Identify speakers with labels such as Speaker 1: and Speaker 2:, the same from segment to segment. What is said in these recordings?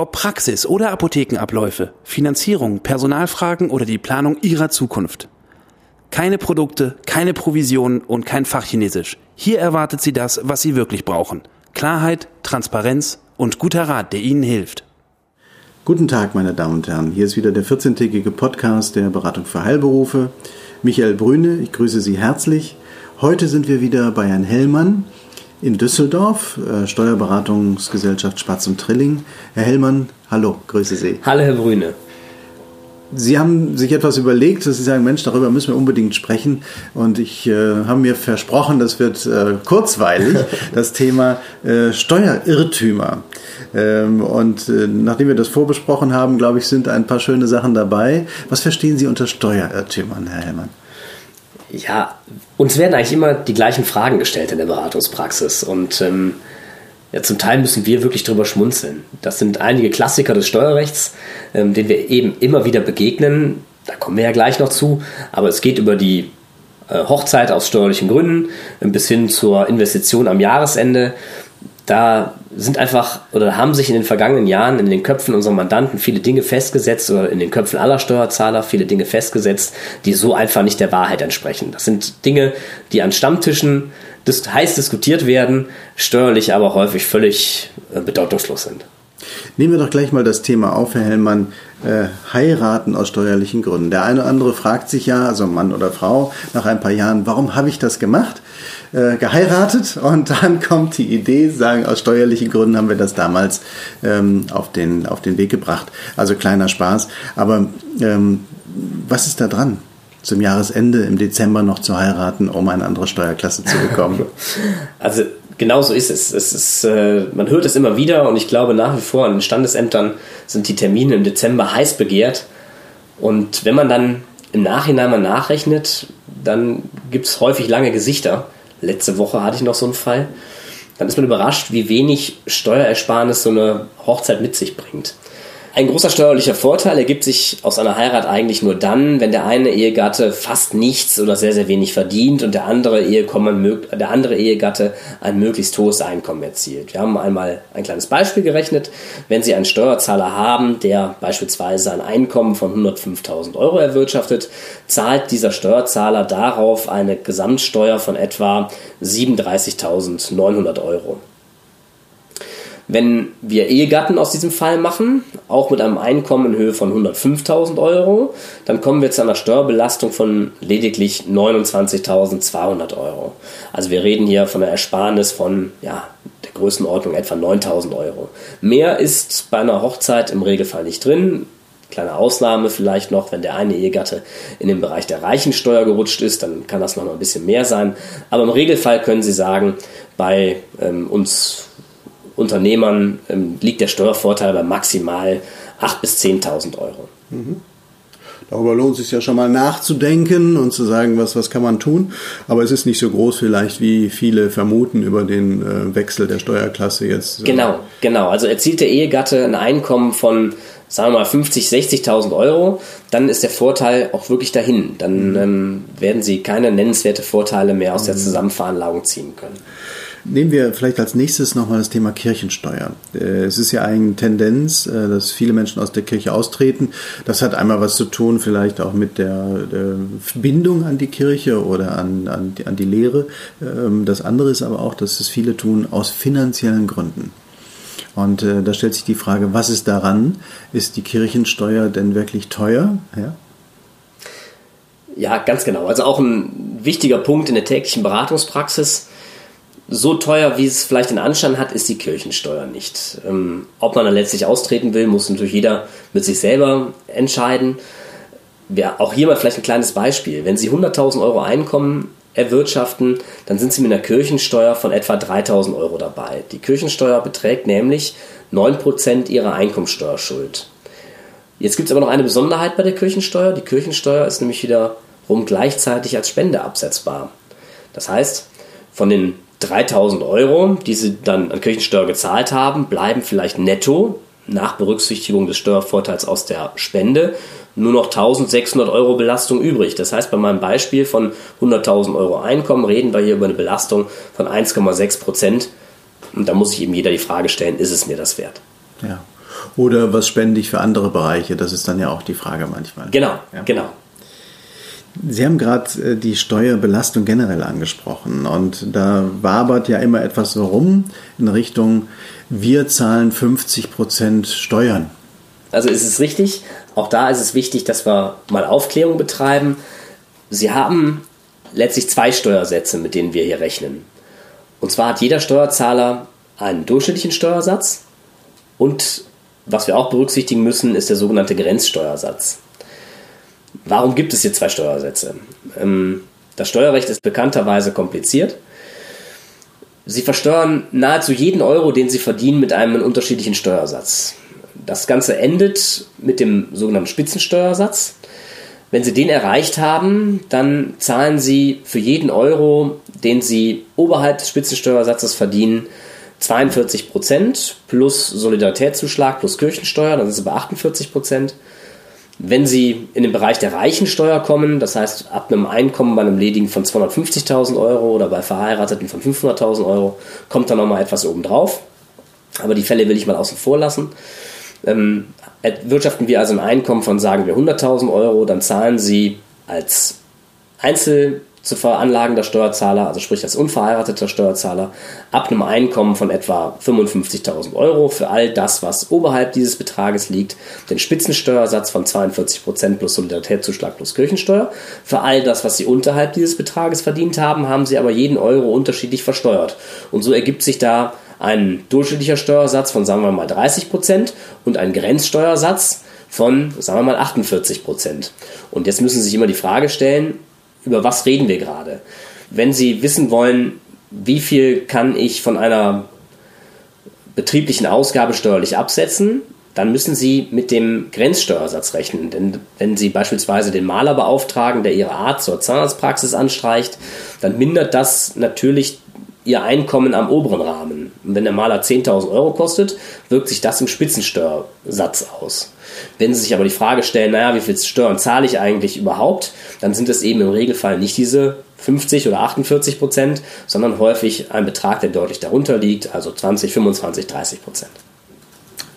Speaker 1: Ob Praxis oder Apothekenabläufe, Finanzierung, Personalfragen oder die Planung Ihrer Zukunft. Keine Produkte, keine Provisionen und kein Fachchinesisch. Hier erwartet Sie das, was Sie wirklich brauchen. Klarheit, Transparenz und guter Rat, der Ihnen hilft.
Speaker 2: Guten Tag, meine Damen und Herren. Hier ist wieder der 14-tägige Podcast der Beratung für Heilberufe. Michael Brüne, ich grüße Sie herzlich. Heute sind wir wieder bei Herrn Hellmann in Düsseldorf, äh, Steuerberatungsgesellschaft Spatz und Trilling. Herr Hellmann, hallo, grüße Sie.
Speaker 3: Hallo, Herr Brüne.
Speaker 2: Sie haben sich etwas überlegt, dass Sie sagen, Mensch, darüber müssen wir unbedingt sprechen. Und ich äh, habe mir versprochen, das wird äh, kurzweilig, das Thema äh, Steuerirrtümer. Ähm, und äh, nachdem wir das vorbesprochen haben, glaube ich, sind ein paar schöne Sachen dabei. Was verstehen Sie unter Steuerirrtümern, Herr Hellmann?
Speaker 3: Ja, uns werden eigentlich immer die gleichen Fragen gestellt in der Beratungspraxis. Und ähm, ja, zum Teil müssen wir wirklich drüber schmunzeln. Das sind einige Klassiker des Steuerrechts, ähm, denen wir eben immer wieder begegnen. Da kommen wir ja gleich noch zu. Aber es geht über die äh, Hochzeit aus steuerlichen Gründen bis hin zur Investition am Jahresende da sind einfach oder haben sich in den vergangenen Jahren in den Köpfen unserer Mandanten viele Dinge festgesetzt oder in den Köpfen aller Steuerzahler viele Dinge festgesetzt, die so einfach nicht der Wahrheit entsprechen. Das sind Dinge, die an Stammtischen heiß diskutiert werden, steuerlich aber häufig völlig äh, bedeutungslos sind.
Speaker 2: Nehmen wir doch gleich mal das Thema auf, Herr Hellmann. Äh, heiraten aus steuerlichen Gründen. Der eine oder andere fragt sich ja, also Mann oder Frau, nach ein paar Jahren, warum habe ich das gemacht? Äh, geheiratet und dann kommt die Idee, sagen, aus steuerlichen Gründen haben wir das damals ähm, auf, den, auf den Weg gebracht. Also kleiner Spaß. Aber ähm, was ist da dran? Zum Jahresende im Dezember noch zu heiraten, um eine andere Steuerklasse zu bekommen.
Speaker 3: Also genau so ist es. es ist, äh, man hört es immer wieder und ich glaube nach wie vor an den Standesämtern sind die Termine im Dezember heiß begehrt. Und wenn man dann im Nachhinein mal nachrechnet, dann gibt es häufig lange Gesichter. Letzte Woche hatte ich noch so einen Fall. Dann ist man überrascht, wie wenig Steuerersparnis so eine Hochzeit mit sich bringt. Ein großer steuerlicher Vorteil ergibt sich aus einer Heirat eigentlich nur dann, wenn der eine Ehegatte fast nichts oder sehr, sehr wenig verdient und der andere, der andere Ehegatte ein möglichst hohes Einkommen erzielt. Wir haben einmal ein kleines Beispiel gerechnet. Wenn Sie einen Steuerzahler haben, der beispielsweise ein Einkommen von 105.000 Euro erwirtschaftet, zahlt dieser Steuerzahler darauf eine Gesamtsteuer von etwa 37.900 Euro. Wenn wir Ehegatten aus diesem Fall machen, auch mit einem Einkommen in Höhe von 105.000 Euro, dann kommen wir zu einer Steuerbelastung von lediglich 29.200 Euro. Also wir reden hier von einer Ersparnis von ja, der Größenordnung etwa 9.000 Euro. Mehr ist bei einer Hochzeit im Regelfall nicht drin. Kleine Ausnahme vielleicht noch, wenn der eine Ehegatte in den Bereich der Reichensteuer gerutscht ist, dann kann das noch mal ein bisschen mehr sein. Aber im Regelfall können Sie sagen, bei ähm, uns Unternehmern ähm, liegt der Steuervorteil bei maximal 8.000 bis 10.000 Euro. Mhm.
Speaker 2: Darüber lohnt es sich ja schon mal nachzudenken und zu sagen, was, was kann man tun. Aber es ist nicht so groß vielleicht, wie viele vermuten über den äh, Wechsel der Steuerklasse jetzt.
Speaker 3: Äh. Genau, genau. Also erzielt der Ehegatte ein Einkommen von, sagen wir mal, 50, 60.000 Euro, dann ist der Vorteil auch wirklich dahin. Dann mhm. ähm, werden Sie keine nennenswerte Vorteile mehr aus mhm. der Zusammenveranlagung ziehen können.
Speaker 2: Nehmen wir vielleicht als nächstes nochmal das Thema Kirchensteuer. Äh, es ist ja eine Tendenz, äh, dass viele Menschen aus der Kirche austreten. Das hat einmal was zu tun, vielleicht auch mit der, der Bindung an die Kirche oder an, an, die, an die Lehre. Ähm, das andere ist aber auch, dass es viele tun aus finanziellen Gründen. Und äh, da stellt sich die Frage, was ist daran? Ist die Kirchensteuer denn wirklich teuer? Ja?
Speaker 3: Ja, ganz genau. Also auch ein wichtiger Punkt in der täglichen Beratungspraxis so teuer, wie es vielleicht den Anschein hat, ist die Kirchensteuer nicht. Ähm, ob man dann letztlich austreten will, muss natürlich jeder mit sich selber entscheiden. Ja, auch hier mal vielleicht ein kleines Beispiel. Wenn Sie 100.000 Euro Einkommen erwirtschaften, dann sind Sie mit einer Kirchensteuer von etwa 3.000 Euro dabei. Die Kirchensteuer beträgt nämlich 9% Ihrer Einkommensteuerschuld. Jetzt gibt es aber noch eine Besonderheit bei der Kirchensteuer. Die Kirchensteuer ist nämlich wiederum gleichzeitig als Spende absetzbar. Das heißt, von den 3000 Euro, die Sie dann an Kirchensteuer gezahlt haben, bleiben vielleicht netto nach Berücksichtigung des Steuervorteils aus der Spende nur noch 1600 Euro Belastung übrig. Das heißt, bei meinem Beispiel von 100.000 Euro Einkommen reden wir hier über eine Belastung von 1,6 Prozent. Und da muss sich eben jeder die Frage stellen, ist es mir das wert?
Speaker 2: Ja. Oder was spende ich für andere Bereiche? Das ist dann ja auch die Frage manchmal.
Speaker 3: Genau,
Speaker 2: ja.
Speaker 3: genau.
Speaker 2: Sie haben gerade äh, die Steuerbelastung generell angesprochen und da wabert ja immer etwas rum in Richtung, wir zahlen 50 Prozent Steuern.
Speaker 3: Also ist es richtig, auch da ist es wichtig, dass wir mal Aufklärung betreiben. Sie haben letztlich zwei Steuersätze, mit denen wir hier rechnen. Und zwar hat jeder Steuerzahler einen durchschnittlichen Steuersatz und was wir auch berücksichtigen müssen, ist der sogenannte Grenzsteuersatz. Warum gibt es hier zwei Steuersätze? Ähm, das Steuerrecht ist bekannterweise kompliziert. Sie versteuern nahezu jeden Euro, den Sie verdienen, mit einem unterschiedlichen Steuersatz. Das Ganze endet mit dem sogenannten Spitzensteuersatz. Wenn Sie den erreicht haben, dann zahlen Sie für jeden Euro, den Sie oberhalb des Spitzensteuersatzes verdienen, 42 Prozent plus Solidaritätszuschlag plus Kirchensteuer, dann sind Sie bei 48 Prozent. Wenn Sie in den Bereich der Reichensteuer kommen, das heißt ab einem Einkommen bei einem Ledigen von 250.000 Euro oder bei Verheirateten von 500.000 Euro, kommt da nochmal etwas obendrauf. Aber die Fälle will ich mal außen vor lassen. Ähm, wirtschaften wir also ein Einkommen von, sagen wir, 100.000 Euro, dann zahlen Sie als Einzel zu veranlagender Steuerzahler, also sprich als unverheirateter Steuerzahler, ab einem Einkommen von etwa 55.000 Euro für all das, was oberhalb dieses Betrages liegt, den Spitzensteuersatz von 42% plus Solidaritätszuschlag plus Kirchensteuer. Für all das, was Sie unterhalb dieses Betrages verdient haben, haben Sie aber jeden Euro unterschiedlich versteuert. Und so ergibt sich da ein durchschnittlicher Steuersatz von, sagen wir mal, 30% und ein Grenzsteuersatz von, sagen wir mal, 48% Und jetzt müssen Sie sich immer die Frage stellen, über was reden wir gerade? Wenn Sie wissen wollen, wie viel kann ich von einer betrieblichen Ausgabe steuerlich absetzen, dann müssen Sie mit dem Grenzsteuersatz rechnen. Denn wenn Sie beispielsweise den Maler beauftragen, der Ihre Art zur Zahnarztpraxis anstreicht, dann mindert das natürlich Ihr Einkommen am oberen Rahmen. Und wenn der Maler 10.000 Euro kostet, wirkt sich das im Spitzensteuersatz aus. Wenn Sie sich aber die Frage stellen, naja, wie viel Steuern zahle ich eigentlich überhaupt, dann sind es eben im Regelfall nicht diese 50 oder 48 Prozent, sondern häufig ein Betrag, der deutlich darunter liegt, also 20, 25, 30 Prozent.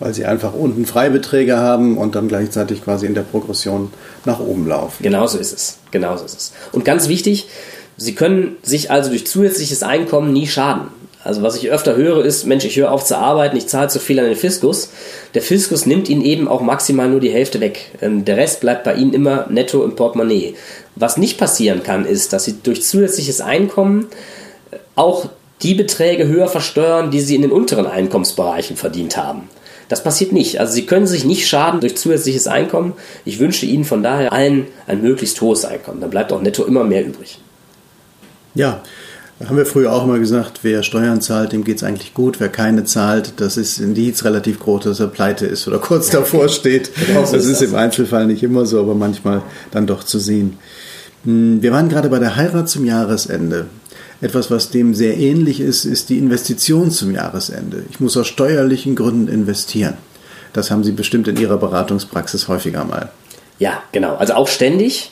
Speaker 2: Weil Sie einfach unten Freibeträge haben und dann gleichzeitig quasi in der Progression nach oben laufen.
Speaker 3: Genauso ist es. Genauso ist es. Und ganz wichtig, Sie können sich also durch zusätzliches Einkommen nie schaden. Also was ich öfter höre ist, Mensch, ich höre auf zu arbeiten, ich zahle zu viel an den Fiskus. Der Fiskus nimmt Ihnen eben auch maximal nur die Hälfte weg. Ähm, der Rest bleibt bei Ihnen immer netto im Portemonnaie. Was nicht passieren kann, ist, dass Sie durch zusätzliches Einkommen äh, auch die Beträge höher versteuern, die Sie in den unteren Einkommensbereichen verdient haben. Das passiert nicht. Also Sie können sich nicht schaden durch zusätzliches Einkommen. Ich wünsche Ihnen von daher allen ein möglichst hohes Einkommen. Dann bleibt auch netto immer mehr übrig.
Speaker 2: Ja, haben wir früher auch immer gesagt, wer Steuern zahlt, dem geht es eigentlich gut. Wer keine zahlt, das ist Indiz relativ groß, dass er pleite ist oder kurz davor steht. genau das ist, im Einzelfall nicht immer so, aber manchmal dann doch zu sehen. Hm, wir waren gerade bei der Heirat zum Jahresende. Etwas, was dem sehr ähnlich ist, ist die Investition zum Jahresende. Ich muss aus steuerlichen Gründen investieren. Das haben Sie bestimmt in Ihrer Beratungspraxis häufiger mal.
Speaker 3: Ja, genau. Also auch ständig.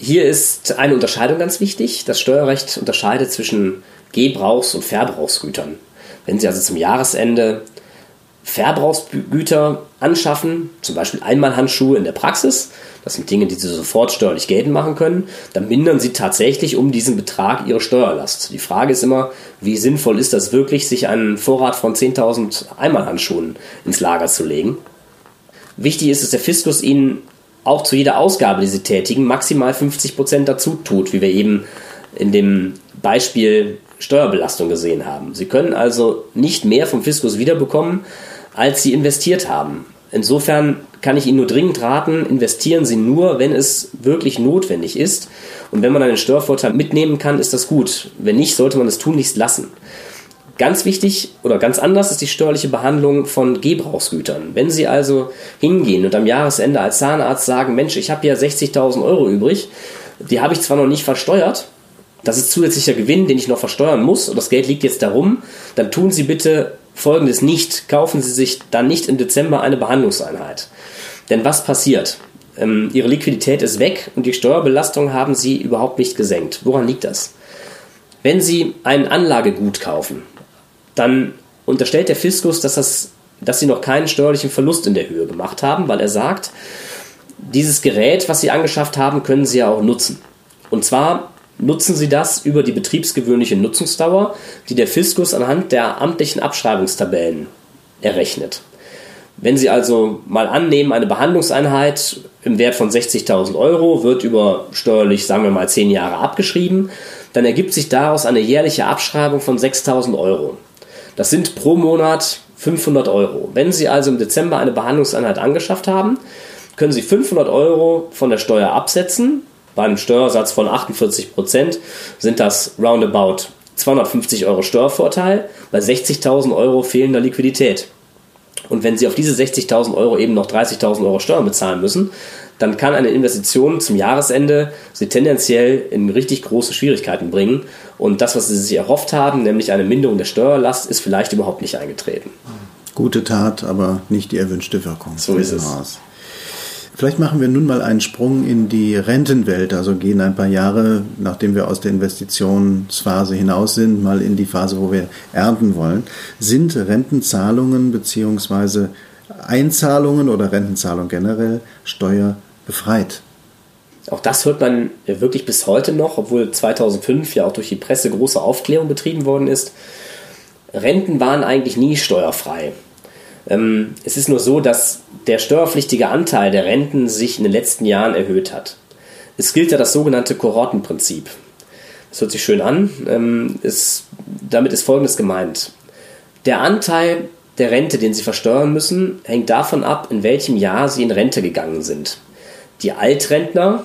Speaker 3: Hier ist eine Unterscheidung ganz wichtig. Das Steuerrecht unterscheidet zwischen Gebrauchs- und Verbrauchsgütern. Wenn Sie also zum Jahresende Verbrauchsgüter anschaffen, zum Beispiel Einmalhandschuhe in der Praxis, das sind Dinge, die Sie sofort steuerlich geltend machen können, dann mindern Sie tatsächlich um diesen Betrag Ihre Steuerlast. Die Frage ist immer, wie sinnvoll ist das wirklich, sich einen Vorrat von 10.000 Einmalhandschuhen ins Lager zu legen? Wichtig ist, dass der Fiskus Ihnen auch zu jeder Ausgabe, die sie tätigen, maximal 50% dazu tut, wie wir eben in dem Beispiel Steuerbelastung gesehen haben. Sie können also nicht mehr vom Fiskus wiederbekommen, als sie investiert haben. Insofern kann ich Ihnen nur dringend raten, investieren Sie nur, wenn es wirklich notwendig ist. Und wenn man einen Steuervorteil mitnehmen kann, ist das gut. Wenn nicht, sollte man es tunlichst lassen. Ganz wichtig oder ganz anders ist die steuerliche Behandlung von Gebrauchsgütern. Wenn Sie also hingehen und am Jahresende als Zahnarzt sagen, Mensch, ich habe ja 60.000 Euro übrig, die habe ich zwar noch nicht versteuert, das ist zusätzlicher Gewinn, den ich noch versteuern muss und das Geld liegt jetzt darum, dann tun Sie bitte Folgendes nicht. Kaufen Sie sich dann nicht im Dezember eine Behandlungseinheit. Denn was passiert? Ähm, Ihre Liquidität ist weg und die Steuerbelastung haben Sie überhaupt nicht gesenkt. Woran liegt das? Wenn Sie ein Anlagegut kaufen, dann unterstellt der Fiskus, dass, das, dass sie noch keinen steuerlichen Verlust in der Höhe gemacht haben, weil er sagt, dieses Gerät, was sie angeschafft haben, können sie ja auch nutzen. Und zwar nutzen sie das über die betriebsgewöhnliche Nutzungsdauer, die der Fiskus anhand der amtlichen Abschreibungstabellen errechnet. Wenn Sie also mal annehmen, eine Behandlungseinheit im Wert von 60.000 Euro wird über steuerlich, sagen wir mal, 10 Jahre abgeschrieben, dann ergibt sich daraus eine jährliche Abschreibung von 6.000 Euro. Das sind pro Monat 500 Euro. Wenn Sie also im Dezember eine Behandlungseinheit angeschafft haben, können Sie 500 Euro von der Steuer absetzen. Bei einem Steuersatz von 48 Prozent sind das roundabout 250 Euro Steuervorteil. Bei 60.000 Euro fehlender Liquidität. Und wenn Sie auf diese 60.000 Euro eben noch 30.000 Euro Steuern bezahlen müssen, dann kann eine Investition zum Jahresende Sie tendenziell in richtig große Schwierigkeiten bringen. Und das, was Sie sich erhofft haben, nämlich eine Minderung der Steuerlast, ist vielleicht überhaupt nicht eingetreten.
Speaker 2: Gute Tat, aber nicht die erwünschte Wirkung.
Speaker 3: So ist es.
Speaker 2: Vielleicht machen wir nun mal einen Sprung in die Rentenwelt, also gehen ein paar Jahre, nachdem wir aus der Investitionsphase hinaus sind, mal in die Phase, wo wir ernten wollen. Sind Rentenzahlungen bzw. Einzahlungen oder Rentenzahlungen generell steuerbefreit?
Speaker 3: Auch das hört man wirklich bis heute noch, obwohl 2005 ja auch durch die Presse große Aufklärung betrieben worden ist. Renten waren eigentlich nie steuerfrei. Ähm, es ist nur so, dass der steuerpflichtige Anteil der Renten sich in den letzten Jahren erhöht hat. Es gilt ja das sogenannte Kohortenprinzip. Das hört sich schön an. Ähm, es, damit ist Folgendes gemeint. Der Anteil der Rente, den Sie versteuern müssen, hängt davon ab, in welchem Jahr Sie in Rente gegangen sind. Die Altrentner,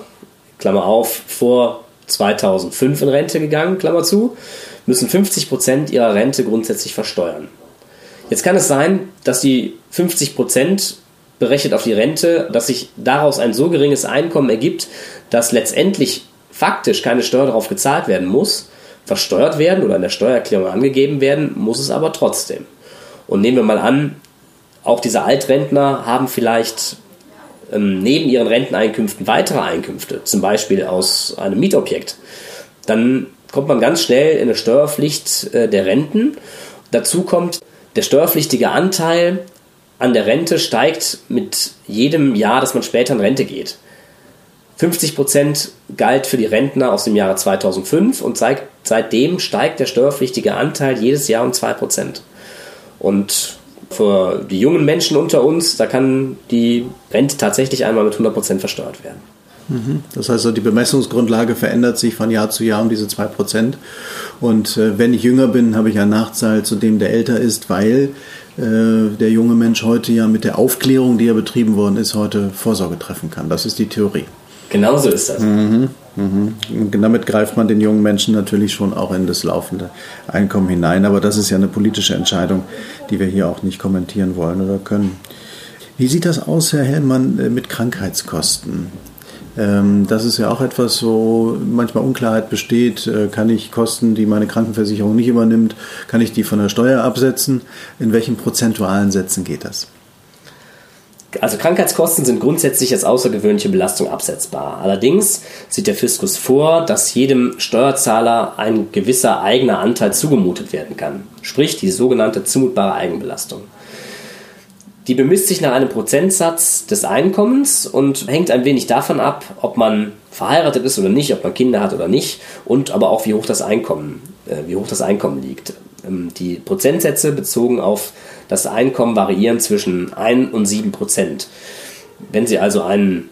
Speaker 3: Klammer auf, vor 2005 in Rente gegangen, Klammer zu, müssen 50% ihrer Rente grundsätzlich versteuern. Jetzt kann es sein, dass die 50% berechnet auf die Rente, dass sich daraus ein so geringes Einkommen ergibt, dass letztendlich faktisch keine Steuer darauf gezahlt werden muss, versteuert werden oder in der Steuererklärung angegeben werden, muss es aber trotzdem. Und nehmen wir mal an, auch diese Altrentner haben vielleicht ähm, neben ihren Renteneinkünften weitere Einkünfte, zum Beispiel aus einem Mietobjekt. Dann kommt man ganz schnell in eine Steuerpflicht äh, der Renten. Dazu kommt, der steuerpflichtige Anteil an der Rente steigt mit jedem Jahr, dass man später in Rente geht. 50% galt für die Rentner aus dem Jahre 2005 und seit, seitdem steigt der steuerpflichtige Anteil jedes Jahr um 2% Und für die jungen Menschen unter uns, da kann die Rente tatsächlich einmal mit 100% versteuert werden.
Speaker 2: Mhm. Das heißt, die Bemessungsgrundlage verändert sich von Jahr zu Jahr um diese 2%. Und äh, wenn ich jünger bin, habe ich einen Nachteil zu dem, der älter ist, weil äh, der junge Mensch heute ja mit der Aufklärung, die ja betrieben worden ist, heute Vorsorge treffen kann. Das ist die Theorie.
Speaker 3: Genauso ist das.
Speaker 2: Mhm, mhm. Und damit greift man den jungen Menschen natürlich schon auch in das laufende Einkommen hinein. Aber das ist ja eine politische Entscheidung, die wir hier auch nicht kommentieren wollen oder können. Wie sieht das aus, Herr Hellmann, äh, mit Krankheitskosten? Ähm, das ist ja auch etwas, wo manchmal Unklarheit besteht. Äh, kann ich Kosten, die meine Krankenversicherung nicht übernimmt, kann ich die von der Steuer absetzen? In welchen prozentualen Sätzen geht das?
Speaker 3: Also Krankheitskosten sind grundsätzlich als außergewöhnliche Belastung absetzbar. Allerdings sieht der Fiskus vor, dass jedem Steuerzahler ein gewisser eigener Anteil zugemutet werden kann. Sprich die sogenannte zumutbare Eigenbelastung. Die bemisst sich nach einem Prozentsatz des Einkommens und hängt ein wenig davon ab, ob man verheiratet ist oder nicht, ob man Kinder hat oder nicht und aber auch wie hoch das Einkommen, äh, wie hoch das Einkommen liegt. Ähm, die Prozentsätze bezogen auf das Einkommen variieren zwischen 1 und 7 Prozent. Wenn Sie also einen,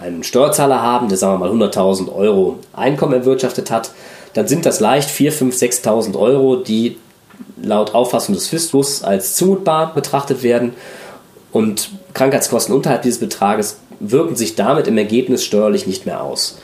Speaker 3: einen Steuerzahler haben, der sagen wir mal 100.000 Euro Einkommen erwirtschaftet hat, dann sind das leicht 4, 5, 6.000 Euro, die laut Auffassung des Fiskus als zumutbar betrachtet werden und Krankheitskosten unterhalb dieses Betrages wirken sich damit im Ergebnis steuerlich nicht mehr aus.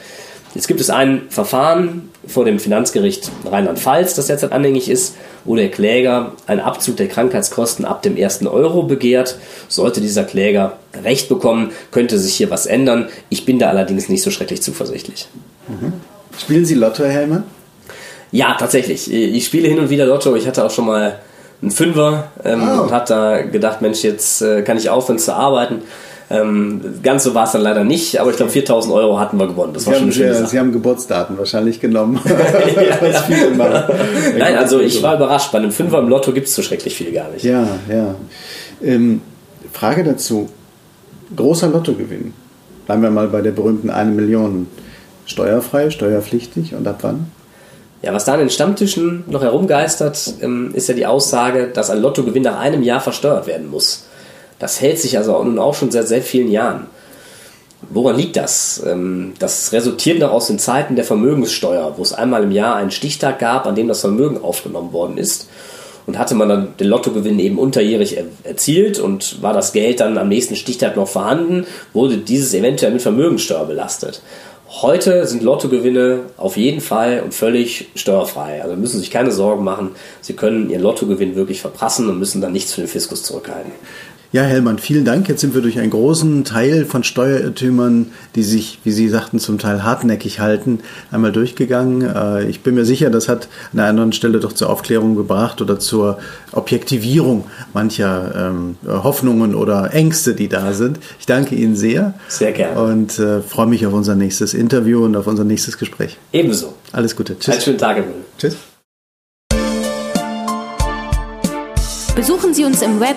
Speaker 3: Jetzt gibt es ein Verfahren vor dem Finanzgericht Rheinland-Pfalz, das derzeit anhängig ist wo der Kläger einen Abzug der Krankheitskosten ab dem ersten Euro begehrt. Sollte dieser Kläger Recht bekommen, könnte sich hier was ändern. Ich bin da allerdings nicht so schrecklich zuversichtlich.
Speaker 2: Mhm. Spielen Sie Lotto, Helmer?
Speaker 3: Ja, tatsächlich. Ich spiele hin und wieder Lotto. Ich hatte auch schon mal einen Fünfer ähm, oh. und habe da gedacht, Mensch, jetzt äh, kann ich aufhören zu arbeiten. Ähm, ganz so war es dann leider nicht, aber ich glaube 4000 Euro hatten wir gewonnen. Das
Speaker 2: Sie
Speaker 3: war schon eine schöne
Speaker 2: Sie,
Speaker 3: Sache.
Speaker 2: Sie haben Geburtsdaten wahrscheinlich genommen.
Speaker 3: ja, Nein, also ich war überrascht. Bei einem Fünfer im Lotto gibt es so schrecklich viel gar nicht.
Speaker 2: Ja, ja. Ähm, Frage dazu. Großer Lottogewinn. Bleiben wir mal bei der berühmten 1 Million. Steuerfrei, steuerpflichtig und ab wann?
Speaker 3: Ja, was da an den Stammtischen noch herumgeistert, ähm, ist ja die Aussage, dass ein Lottogewinn nach einem Jahr versteuert werden muss. Das hält sich also nun auch schon seit sehr vielen Jahren. Woran liegt das? Ähm, das resultiert noch aus den Zeiten der Vermögenssteuer, wo es einmal im Jahr einen Stichtag gab, an dem das Vermögen aufgenommen worden ist. Und hatte man dann den Lottogewinn eben unterjährig erzielt und war das Geld dann am nächsten Stichtag noch vorhanden, wurde dieses eventuell mit Vermögenssteuer belastet. Heute sind Lottogewinne auf jeden Fall und völlig steuerfrei. Also müssen sich keine Sorgen machen. Sie können Ihren Lottogewinn wirklich verprassen und müssen dann nichts für den Fiskus zurückhalten.
Speaker 2: Ja, Hellmann, vielen Dank. Jetzt sind wir durch einen großen Teil von Steuerirrtümern, die sich, wie Sie sagten, zum Teil hartnäckig halten, einmal durchgegangen. Äh, ich bin mir sicher, das hat an einer anderen Stelle doch zur Aufklärung gebracht oder zur Objektivierung mancher ähm, Hoffnungen oder Ängste, die da sind. Ich danke Ihnen sehr.
Speaker 3: Sehr gerne.
Speaker 2: Und äh, freue mich auf unser nächstes Interview und auf unser nächstes Gespräch.
Speaker 3: Ebenso.
Speaker 2: Alles Gute. Tschüss.
Speaker 3: Einen schönen Tag, Herr.
Speaker 2: Tschüss.
Speaker 4: Besuchen Sie uns im Web